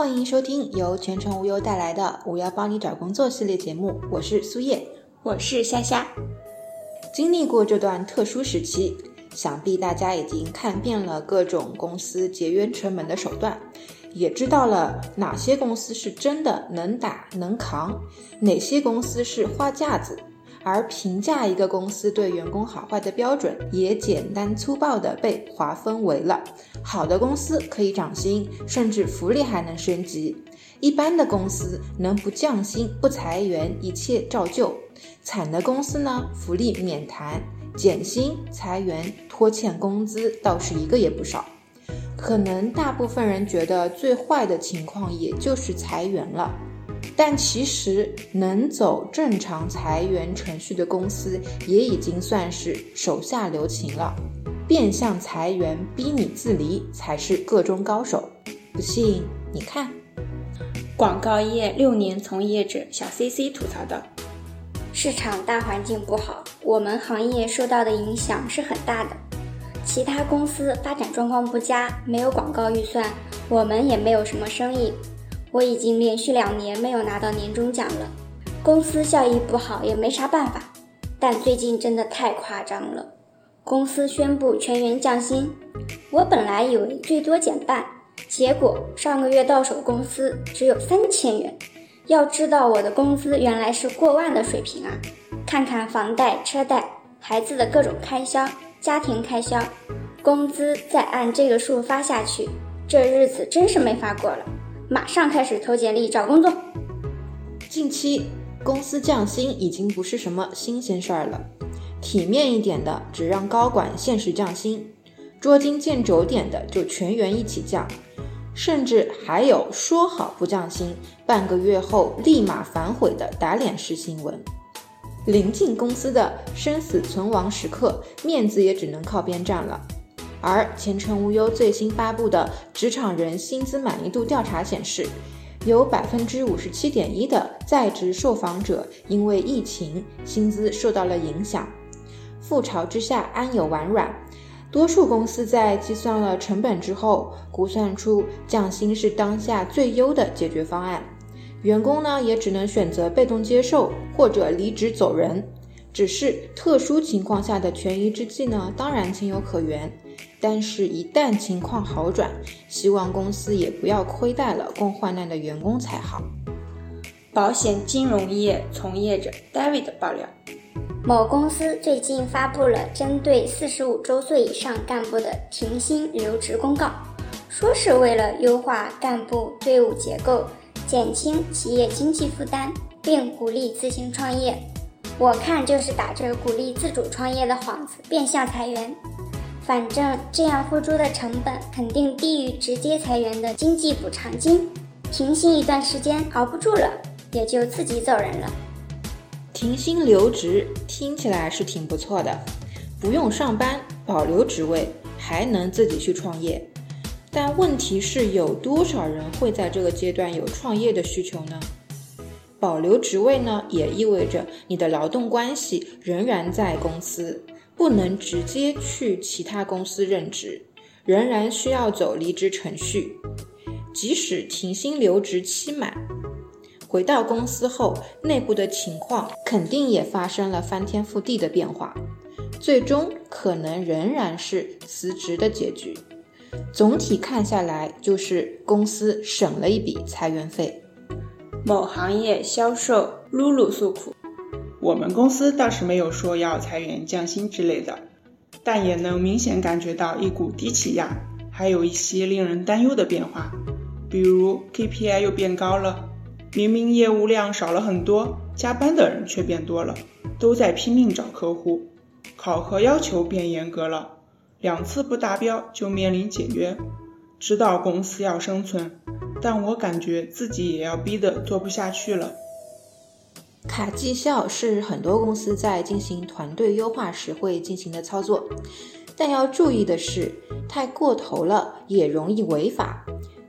欢迎收听由全程无忧带来的“我要帮你找工作”系列节目，我是苏叶，我是夏夏。经历过这段特殊时期，想必大家已经看遍了各种公司节约成本的手段，也知道了哪些公司是真的能打能扛，哪些公司是花架子。而评价一个公司对员工好坏的标准，也简单粗暴地被划分为了：好的公司可以涨薪，甚至福利还能升级；一般的公司能不降薪、不裁员，一切照旧；惨的公司呢，福利免谈，减薪、裁员、拖欠工资倒是一个也不少。可能大部分人觉得最坏的情况也就是裁员了。但其实能走正常裁员程序的公司，也已经算是手下留情了。变相裁员逼你自离，才是个中高手。不信你看，广告业六年从业者小 C C 吐槽道：“市场大环境不好，我们行业受到的影响是很大的。其他公司发展状况不佳，没有广告预算，我们也没有什么生意。”我已经连续两年没有拿到年终奖了，公司效益不好也没啥办法。但最近真的太夸张了，公司宣布全员降薪，我本来以为最多减半，结果上个月到手工资只有三千元。要知道我的工资原来是过万的水平啊！看看房贷、车贷、孩子的各种开销、家庭开销，工资再按这个数发下去，这日子真是没法过了。马上开始投简历找工作。近期公司降薪已经不是什么新鲜事儿了，体面一点的只让高管限时降薪，捉襟见肘点的就全员一起降，甚至还有说好不降薪，半个月后立马反悔的打脸式新闻。临近公司的生死存亡时刻，面子也只能靠边站了。而前程无忧最新发布的职场人薪资满意度调查显示，有百分之五十七点一的在职受访者因为疫情薪资受到了影响。覆巢之下安有完卵？多数公司在计算了成本之后，估算出降薪是当下最优的解决方案。员工呢也只能选择被动接受或者离职走人。只是特殊情况下的权宜之计呢，当然情有可原。但是，一旦情况好转，希望公司也不要亏待了共患难的员工才好。保险金融业从业者 David 爆料，某公司最近发布了针对四十五周岁以上干部的停薪留职公告，说是为了优化干部队伍结构，减轻企业经济负担，并鼓励自行创业。我看就是打着鼓励自主创业的幌子，变相裁员。反正这样付出的成本肯定低于直接裁员的经济补偿金。停薪一段时间熬不住了，也就自己走人了。停薪留职听起来是挺不错的，不用上班，保留职位，还能自己去创业。但问题是，有多少人会在这个阶段有创业的需求呢？保留职位呢，也意味着你的劳动关系仍然在公司，不能直接去其他公司任职，仍然需要走离职程序。即使停薪留职期满，回到公司后，内部的情况肯定也发生了翻天覆地的变化，最终可能仍然是辞职的结局。总体看下来，就是公司省了一笔裁员费。某行业销售露露诉苦：我们公司倒是没有说要裁员降薪之类的，但也能明显感觉到一股低气压，还有一些令人担忧的变化，比如 KPI 又变高了，明明业务量少了很多，加班的人却变多了，都在拼命找客户，考核要求变严格了，两次不达标就面临解约，知道公司要生存。但我感觉自己也要逼得做不下去了。卡绩效是很多公司在进行团队优化时会进行的操作，但要注意的是，太过头了也容易违法。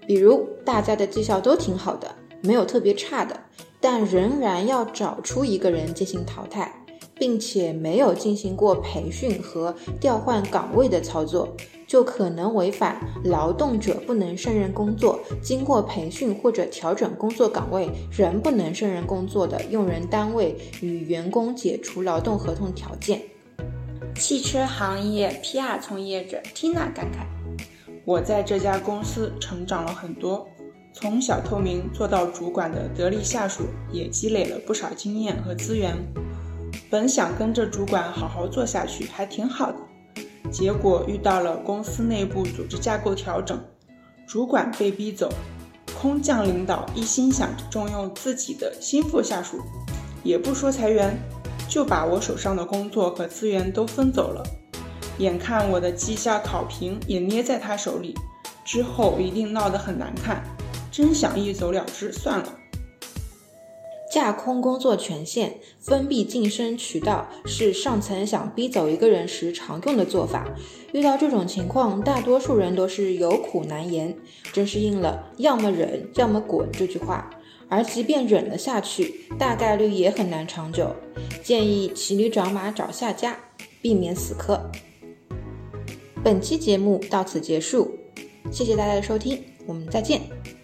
比如大家的绩效都挺好的，没有特别差的，但仍然要找出一个人进行淘汰，并且没有进行过培训和调换岗位的操作，就可能违反劳动者不能胜任工作，经过培训或者调整工作岗位仍不能胜任工作的用人单位与员工解除劳动合同条件。汽车行业 PR 从业者 Tina 感慨：“我在这家公司成长了很多，从小透明做到主管的得力下属，也积累了不少经验和资源。”本想跟着主管好好做下去，还挺好的。结果遇到了公司内部组织架构调整，主管被逼走，空降领导一心想着重用自己的心腹下属，也不说裁员，就把我手上的工作和资源都分走了。眼看我的绩效考评也捏在他手里，之后一定闹得很难看，真想一走了之算了。架空工作权限、封闭晋升渠道是上层想逼走一个人时常用的做法。遇到这种情况，大多数人都是有苦难言，真是应了“要么忍，要么滚”这句话。而即便忍了下去，大概率也很难长久。建议骑驴找马找下家，避免死磕。本期节目到此结束，谢谢大家的收听，我们再见。